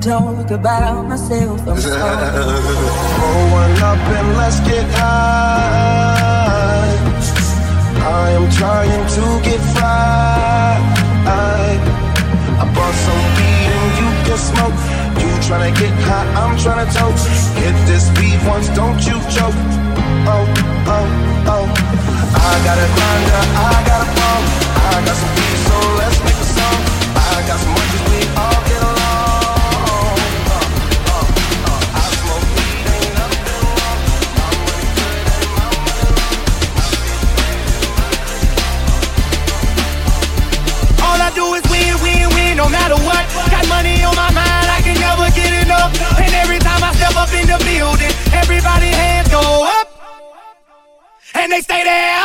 talk about myself. I'm Rolling up and let's get high. I am trying to get fly. I bought some weed and you can smoke. You tryna get high, I'm trying to toast. Hit this beat once, don't you choke. Oh, oh, oh. I got a grinder, I got a bomb. I got some beef, so let's make a song. I got some money. up. And every time I step up in the building, everybody hands go up. And they stay there.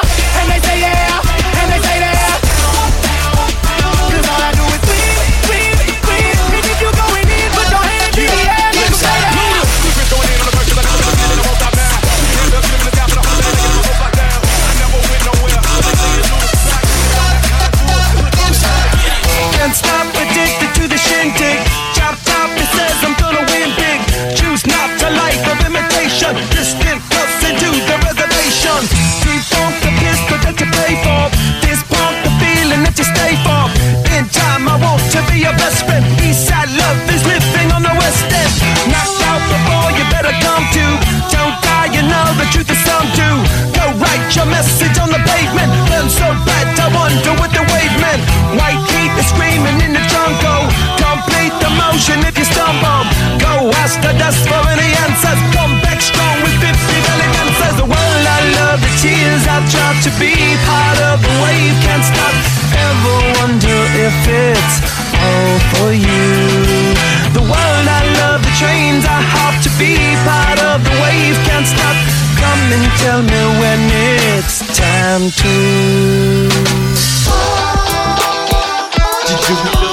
Your message on the pavement burned so bad. I wonder what the wave meant. White heat is screaming in the jungle. Complete the motion if you stumble. Go ask the dust for any answers. Come back strong with 50 belly dancers. The world I love, the tears I've tried to be part of the wave can't stop. Ever wonder if it's And tell me when it's time to. Did you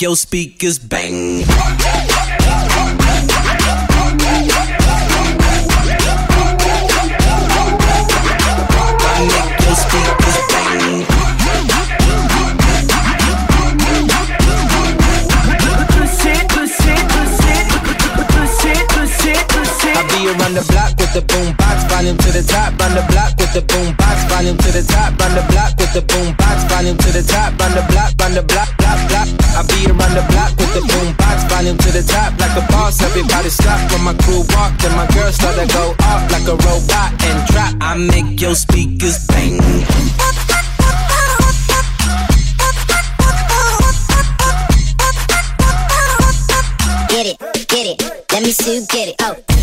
your speakers bang. Run the block with the boom box, volume to the top. Run the block with the boom box, volume to the top. Run the block with the boom box, volume to the top. Run the block, run the block, block, block. I beat around the block with the boom box, volume to the top. Like a boss, everybody stop when my crew walk. Then my girls start to go off like a robot and drop. I make your speakers bang. Get it, get it, let me see you get it. Oh.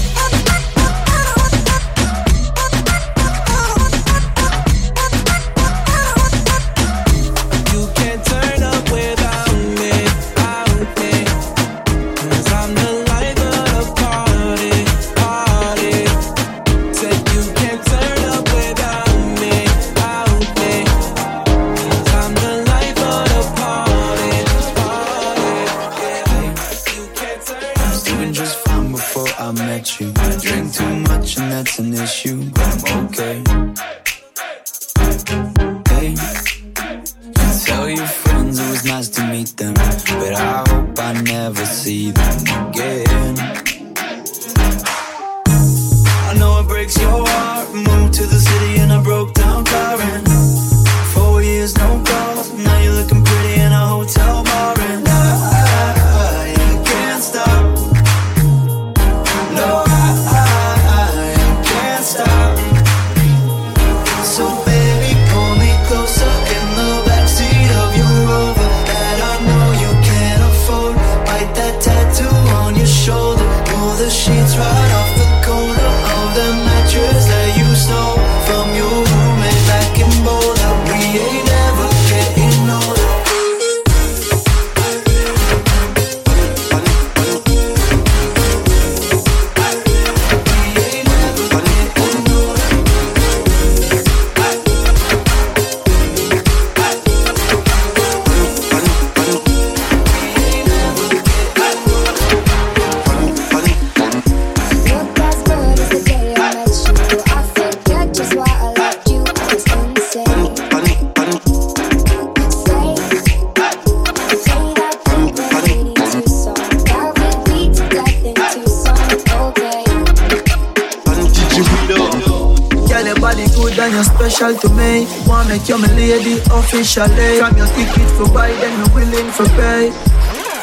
Officially. From your ticket for buy, then you're willing for pay.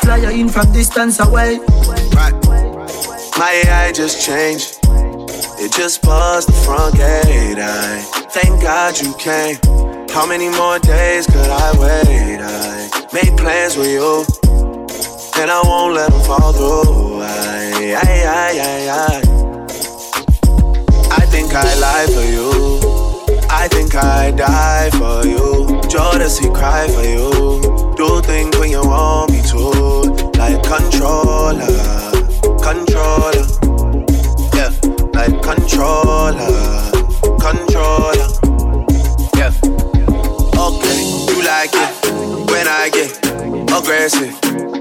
Fly you in from distance away. Right. My AI just changed. It just buzzed the front gate. I thank God you came. How many more days could I wait? I made plans with you, and I won't let them fall through. I, I, I, I, I. I think I lie for you. I think I die for you. Jodeci cry for you. Do things when you want me to, like controller, controller, yeah, like controller, controller, yeah. Okay, you like it when I get aggressive.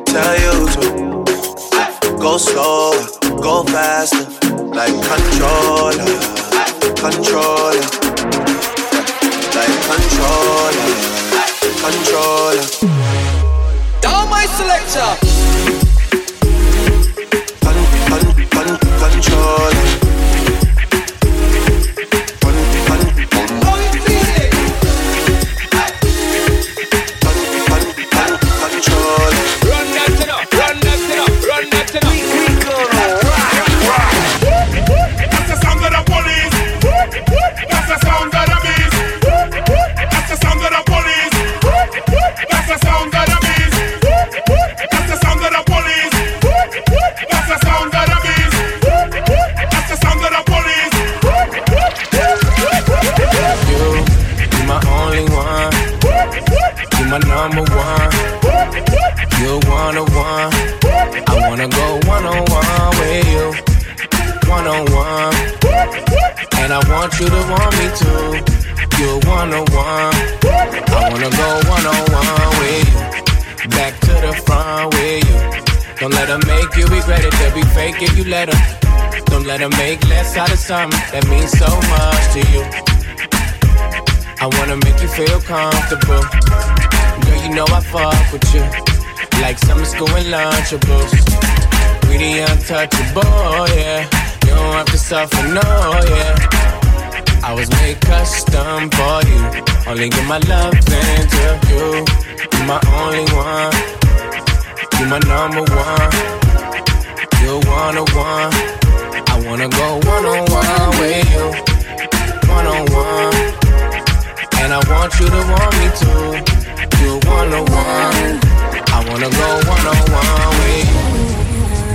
Tell you to go slower, go faster, like controller, controller, like controller, controller. Down my selector. Con, con, con, controller. Don't make less out of something that means so much to you. I wanna make you feel comfortable. Girl, you know I fuck with you. Like summer school and lunchables. We the untouchable, yeah. You don't have to suffer, no, yeah. I was made custom for you. Only give my love into you. You're my only one. You're my number one. You're one on one. I wanna go one on one with you. One on one. And I want you to want me too. You're one on one. I wanna go one on one with you.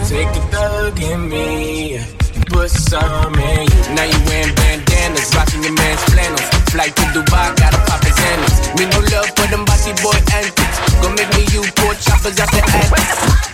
Take a thug in me. Put some in you. Now you wearing bandanas, rocking your man's flannels. Flight to Dubai, gotta pop his antlers. Me no love for them bossy boy antics. Gonna make me you four choppers out the attic.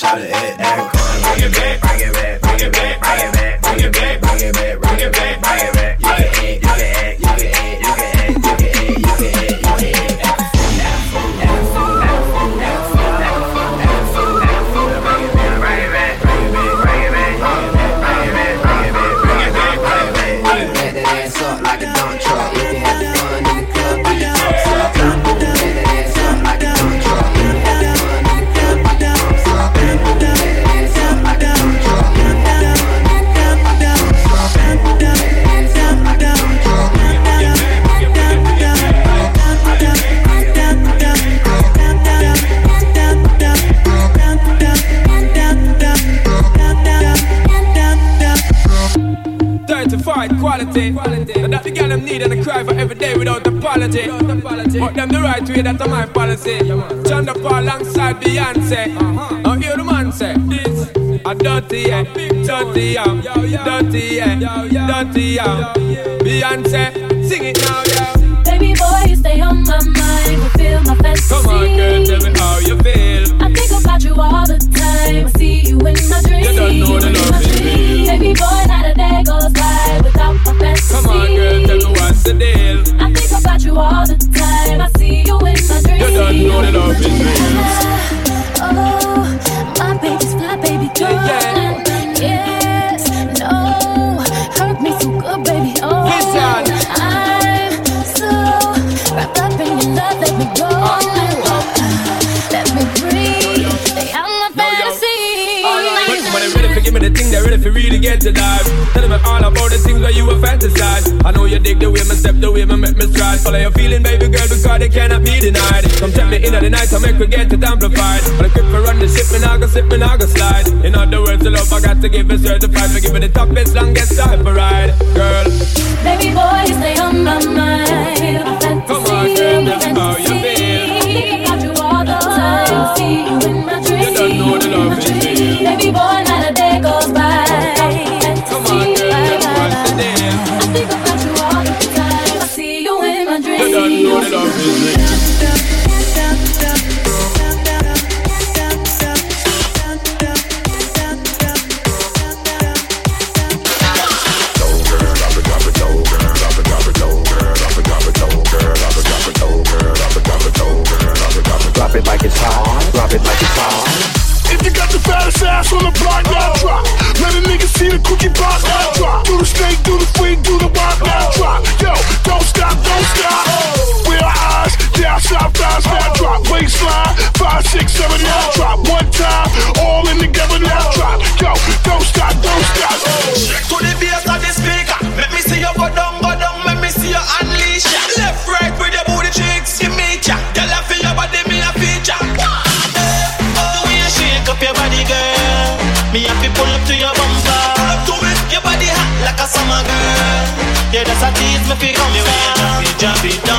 shot it. Cynthia, Beyonce. really get to dive. Tell them all about the things where you were fantasize. I know you dig the way my step, the way my make me stride. Follow your feeling, baby girl, because they cannot be denied. Come check me in the night, I make we get it amplified. But I grip for run the ship, and I go slip, and I go slide. In other words, the love I got to give is certified. We give it the toughest, longest time for ride, girl. Baby boy, you stay on my mind. Come on, girl, that's how you feel. Think about you all the time. See you in my dreams. You don't know the love is real. Baby boy. jumping.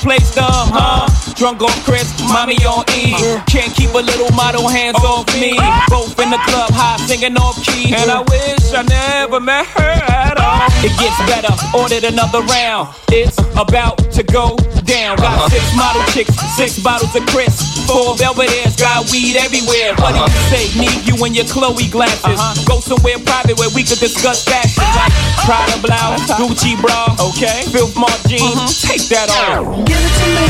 Replace them, huh? Drunk on Chris, mommy on E. Can't keep a little model hands off me. Both in the club, high singing off key. And I wish I never met her at all. It gets better, ordered another round. It's about to go down. Got six model chicks, six bottles of Chris. Four Belvedere's, got weed everywhere. What do you say? Need you in your Chloe glasses. Uh-huh. Go somewhere private where we could discuss fashion. Like Prada blouse, Gucci bra, okay? Filth Mart jeans, mm-hmm. take that off. Give it to me.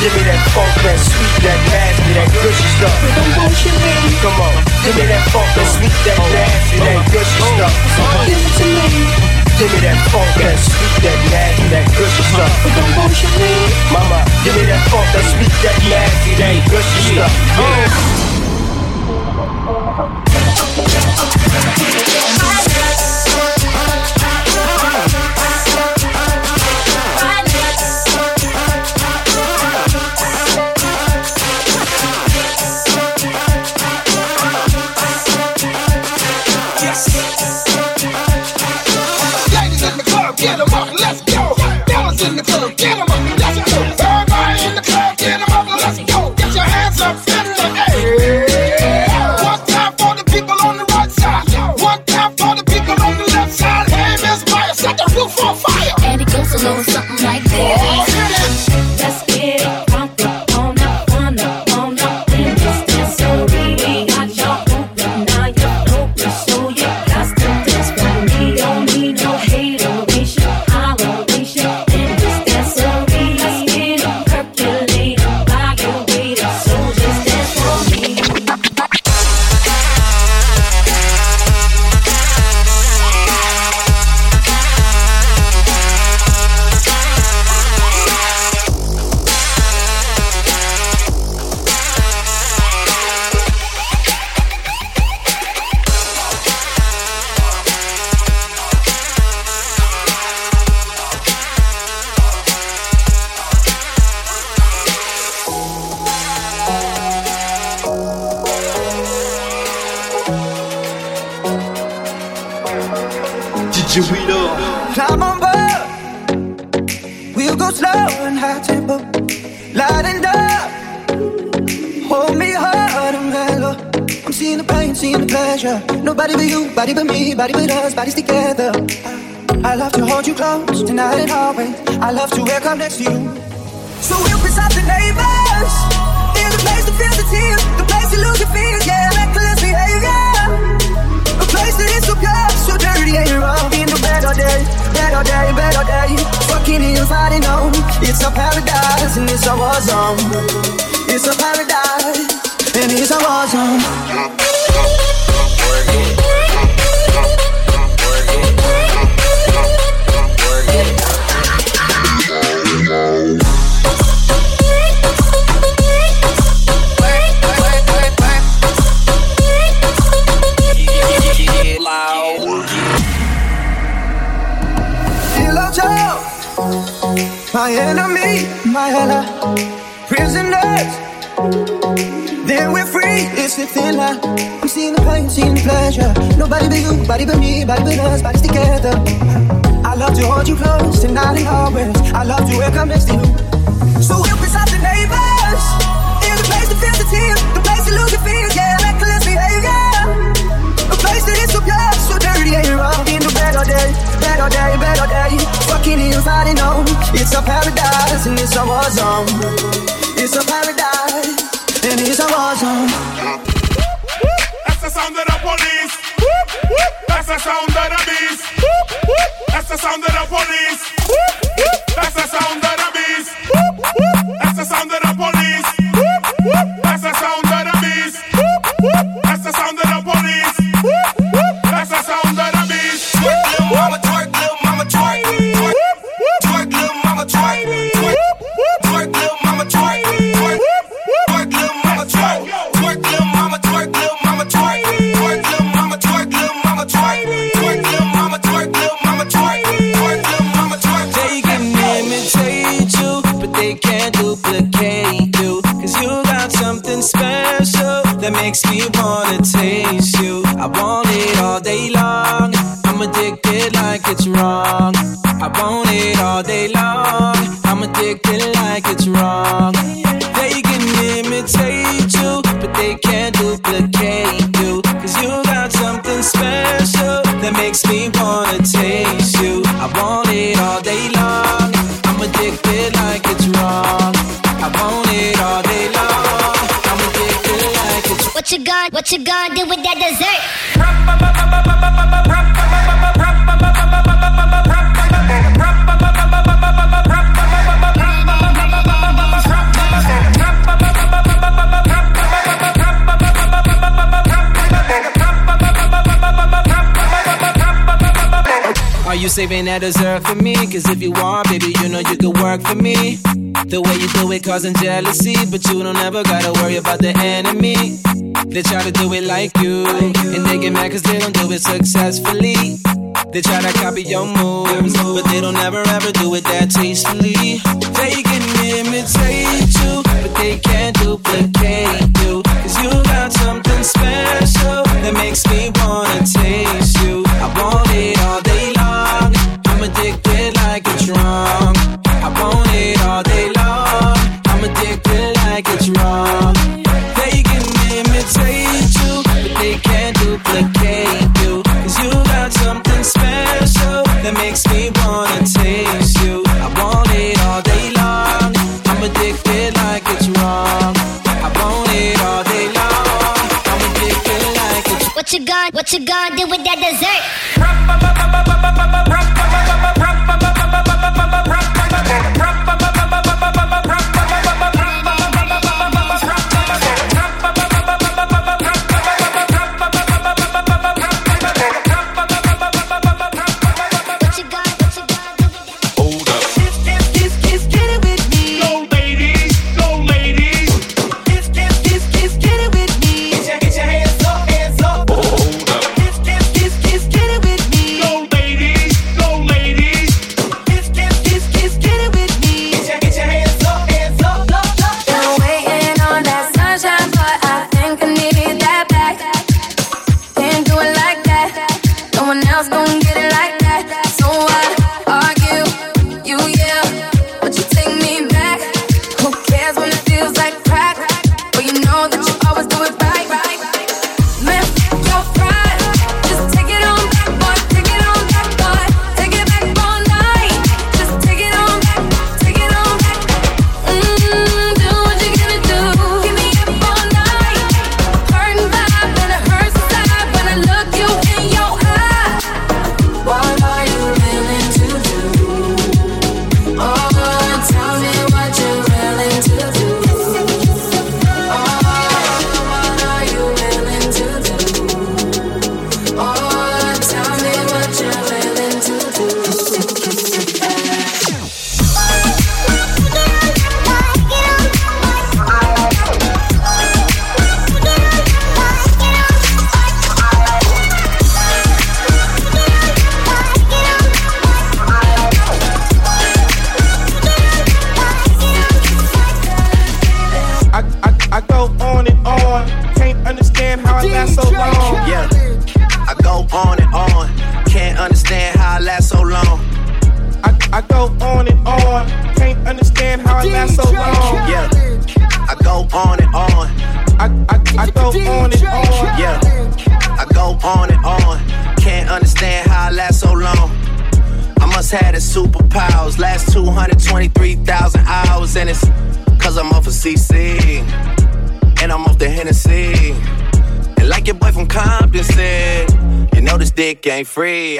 Give me that funk, that sweet, that nasty, that gushy stuff. Don't bullshit me. Come on, give me that funk, that sweet, that nasty, that gushy stuff. Give it to me. Give me that funk, that sweet, that nasty, that gushy stuff. Don't bullshit me. Mama, give me that funk, that sweet, that nasty, that gushy stuff. Ladies My enemy, my ally. Prisoners. Then we're free. It's the thin line. I'm seeing the pain, seeing the pleasure. Nobody but you, body but me, body but us, bodies together. I love to hold you close tonight and always. I love to wake up next to you. So we'll off the neighbors. In the place to feel the tears, the place to lose your fears, yeah, reckless behavior. A place that is so pure, so dirty and wrong. In the better day, better day, better day. Fucking inside and out. It's a paradise and it's a war zone. It's a paradise and it's a war zone. That's the sound of the police. That's the sound of the beast. That's the sound of the police. That's the sound of the beast. That's the sound of the police. That's the sound makes me wanna taste you. I want it all day long. I'm addicted like it's wrong. I want it all day long. I'm addicted like it's wrong. What you gonna, do with that dessert? Saving that dessert for me? Cause if you are, baby, you know you could work for me. The way you do it causing jealousy, but you don't ever gotta worry about the enemy. They try to do it like you, and they get mad cause they don't do it successfully. They try to copy your moves, but they don't ever ever do it that tastefully. They can imitate you, but they can't duplicate you. Cause you got something special that makes me wanna taste you. What you gonna, do with that dessert?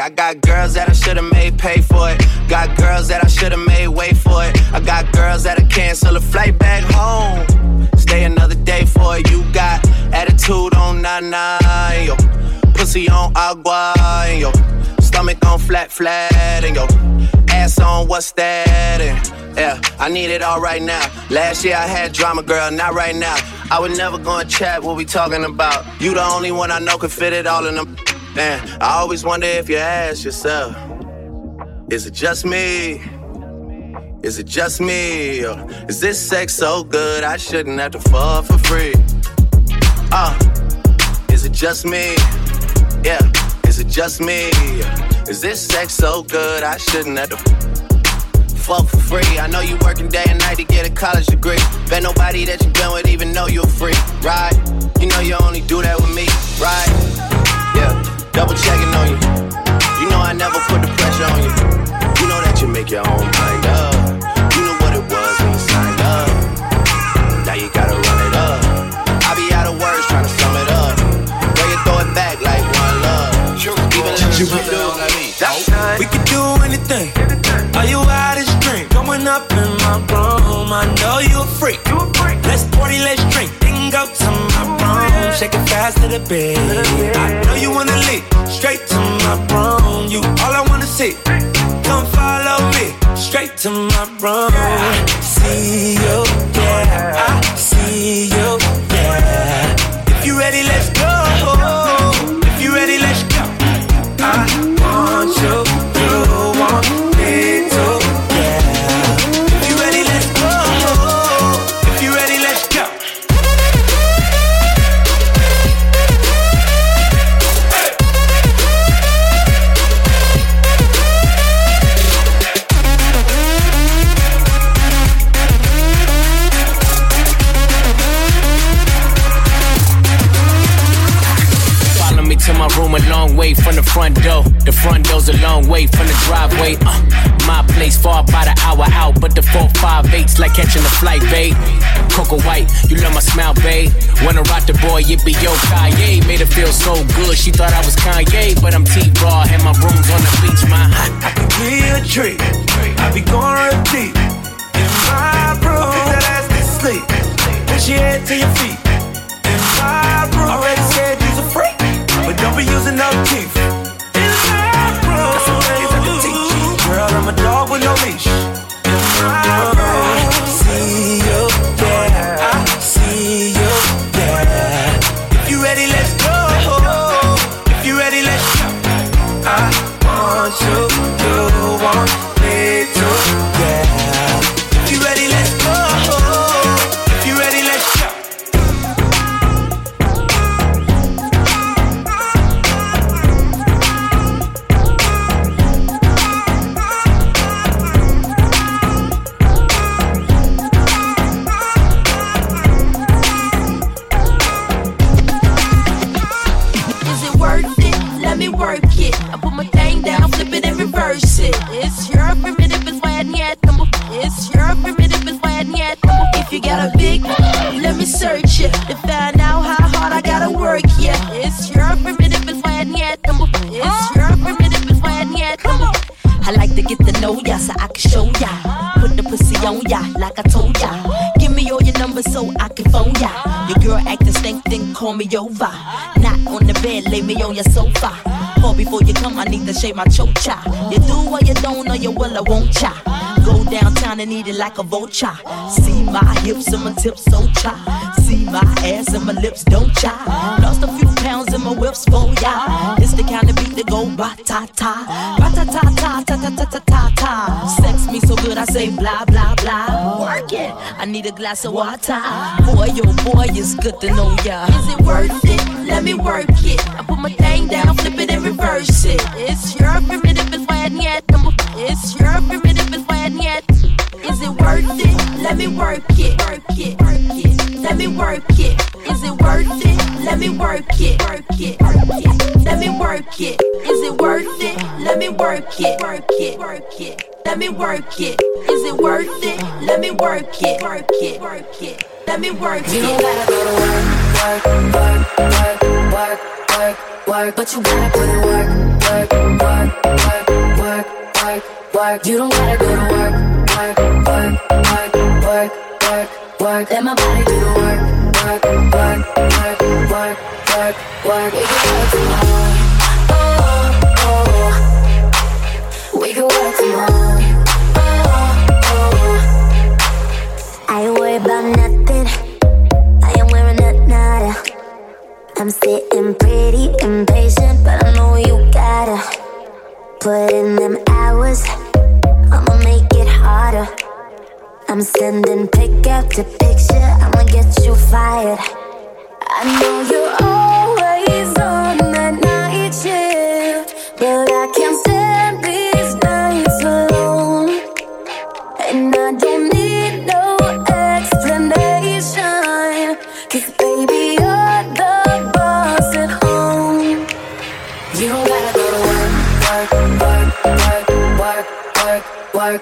I got girls that I should've made pay for it. Got girls that I should've made wait for it. I got girls that I cancel a flight back home. Stay another day for it. You got attitude on nine yo. Pussy on agua, and yo. Stomach on flat, flat, and yo. Ass on what's that? And yeah, I need it all right now. Last year I had drama, girl, not right now. I would never go and chat what we talking about. You the only one I know can fit it all in them. Man, I always wonder if you ask yourself, is it just me? Is it just me? Or is this sex so good I shouldn't have to fall for free? Uh, is it just me? Yeah, is it just me? Is this sex so good? I shouldn't have to fuck for free. I know you working day and night to get a college degree. Bet nobody that you been with even know you're free, right? You know you only do that with me, right? Double checking on you. You know I never put the pressure on you. You know that you make your own mind up. You know what it was when you signed up. Now you gotta run it up. I be out of words trying to sum it up. Girl, you throw it back like one love. Even if you do. We can do anything. Are you out of drink? Going up in my room. I know you a freak. Fast to the bed. I know you wanna leave. Straight to my room. You all I wanna see. Come follow me. Straight to my room. See you, the front door. The front door's a long way from the driveway. Uh, my place far by the hour out, but the four five eight's like catching a flight, babe. Coco White, you love my smile, babe. Wanna rock the boy, it be yo Kanye. Made her feel so good, she thought I was Kanye, but I'm T-Raw, and my room's on the beach, my hot. I can give you a treat. I be going real deep in my room. Put that ass to sleep. Push your head to your feet. In my room. Already said you's a freak, but don't be using no teeth. Girl, I'm a dog with no leash. Me over. Not on the bed, lay me on your sofa. Call before you come, I need to shave my chocha. You do or you don't, or you will, I won't cha. Go downtown and eat it like a vulture. See my hips and my tips so cha. See my ass and my lips don't cha. Lost a few pounds in my whips for ya. It's the kind of beat that go ba ta ta, ba ta ta ta ta ta ta ta ta. Sex me so good I say blah blah blah. Work it. I need a glass of water. Boy, oh boy, it's good to know ya. Is it worth it? Let me work it. I put my thing down, flip it and reverse it. It's your primitive, it's why I need It's your primitive, it's why I need Is it worth it? Let me work it. Work it. Work it. Let me work it. Is it worth it? Let me work it. Work it. Work it. Let me work it. Is it worth it? Me work it. Work it. Work it. Let me work it. Is it worth it? Let me work it. Work it. Work it. Let me work it. You don't gotta go to work, work, work, work, work, work, work, but you gotta put in work, work, work, work, work, work, work. You don't gotta go to work, work, work, work, work, work, work. Let my body do the work, work, work, work, work, work, work. We can work tomorrow. We can work tomorrow. I ain't worried about nothing. I am wearing a. I'm sitting pretty impatient, but I know you gotta put in them hours. I'ma make it harder. I'm sending pick after picture. I'ma get you fired. I know you're always on that night shift, but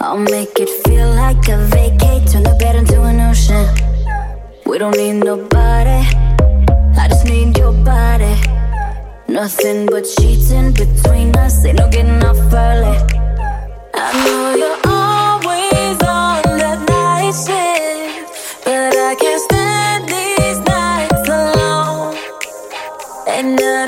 I'll make it feel like a vacate, turn the bed into an ocean. We don't need nobody, I just need your body. Nothing but sheets in between us, ain't no getting off early. I know you're always on that night shift, but I can't stand these nights alone. And I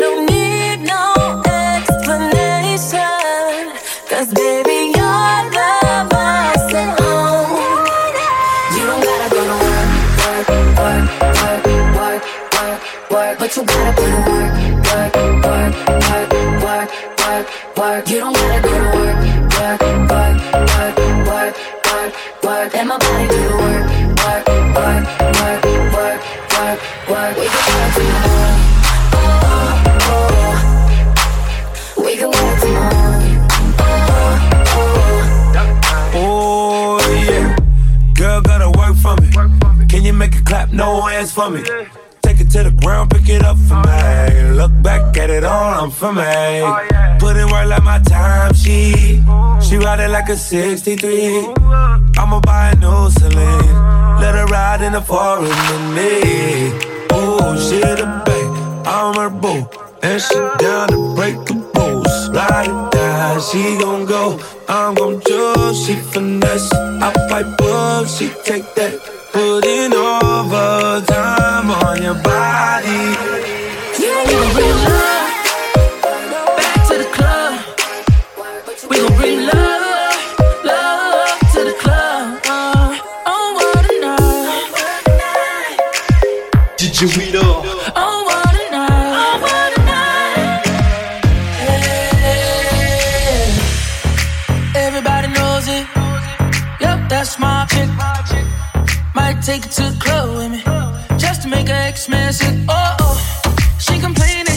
work. You don't gotta go to work, work, work, work, work, work, work. Let my body do the work, work, work, work, work, work, work. We can work tomorrow. Oh, oh, we can work tomorrow. Oh yeah, girl gotta work for me. Can you make it clap? No hands for me. To the ground, pick it up for me. Look back at it all, I'm for me. Put in work like my time she She ride it like a 63. I'ma buy a new Celine. Let her ride in the foreign with me. Oh, she the babe, I'm her boo. And she down to break the rules. Ride it down, she gon' go. I'm gon' choose, she finesse. I pipe up, she take that. Put in overtime on your body. You don't bring love back to the club. We gon' bring love, love to the club. Uh, oh, what a night. Did you read up? Oh, what a night. Oh, what a night. Yeah. Everybody knows it. Yep, that's my chick. Might take it to the club with me. Just to make her ex man sick. Oh, oh. She complained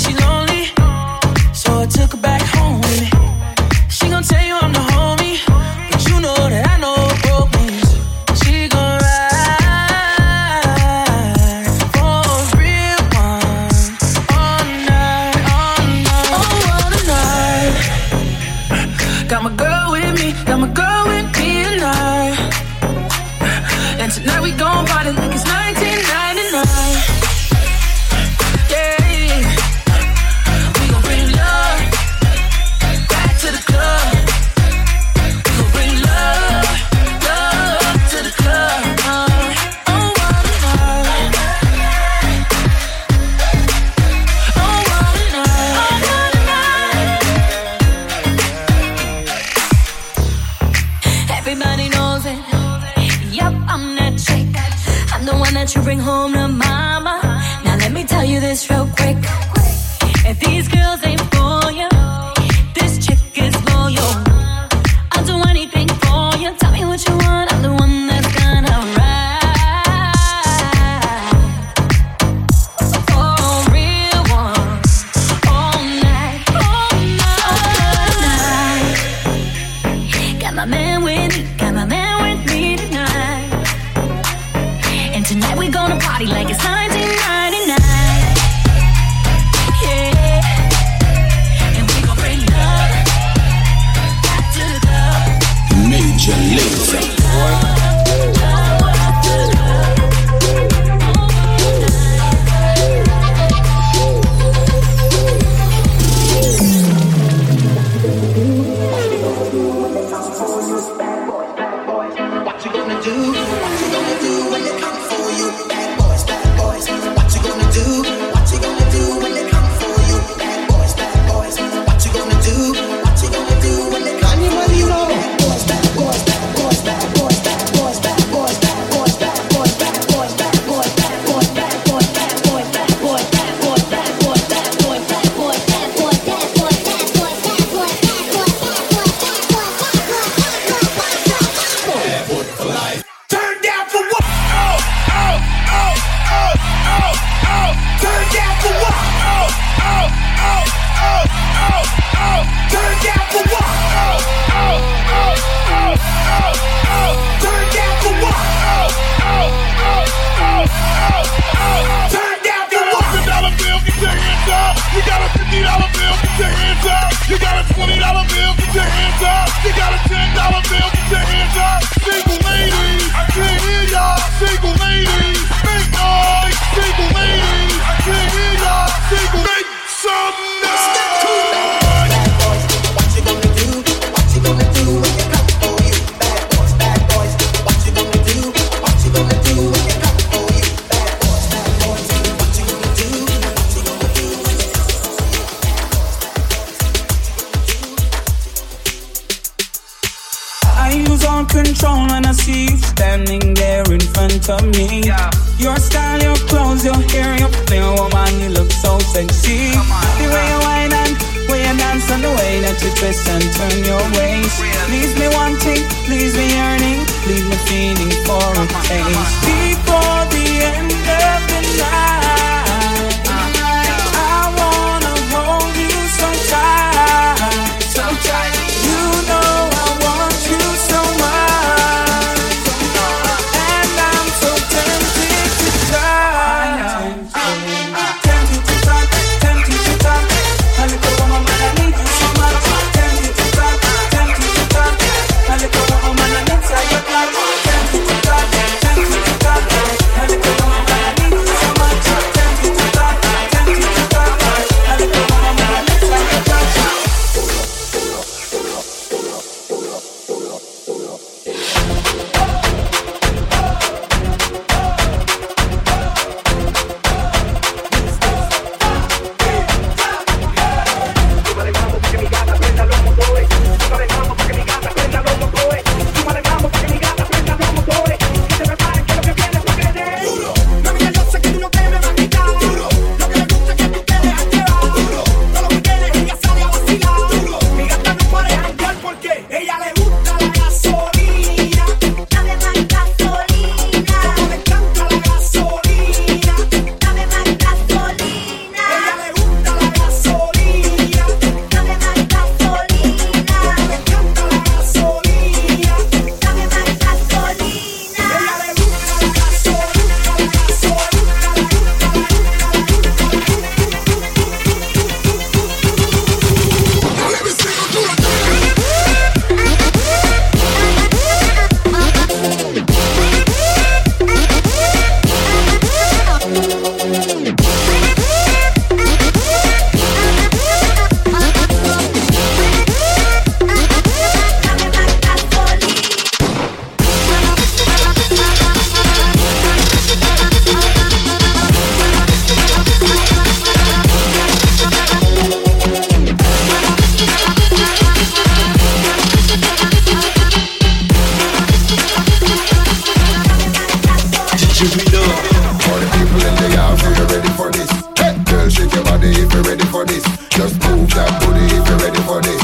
booty if you're ready for this.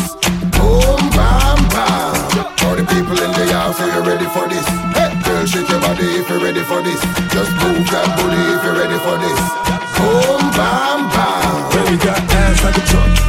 Boom, bam, bam. All the people in the house, are you ready for this? Hey, girl, shake your body if you're ready for this. Just move that booty if you're ready for this. Boom, bam, bam. Baby got ass like a truck.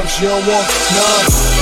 drugs, you don't want none.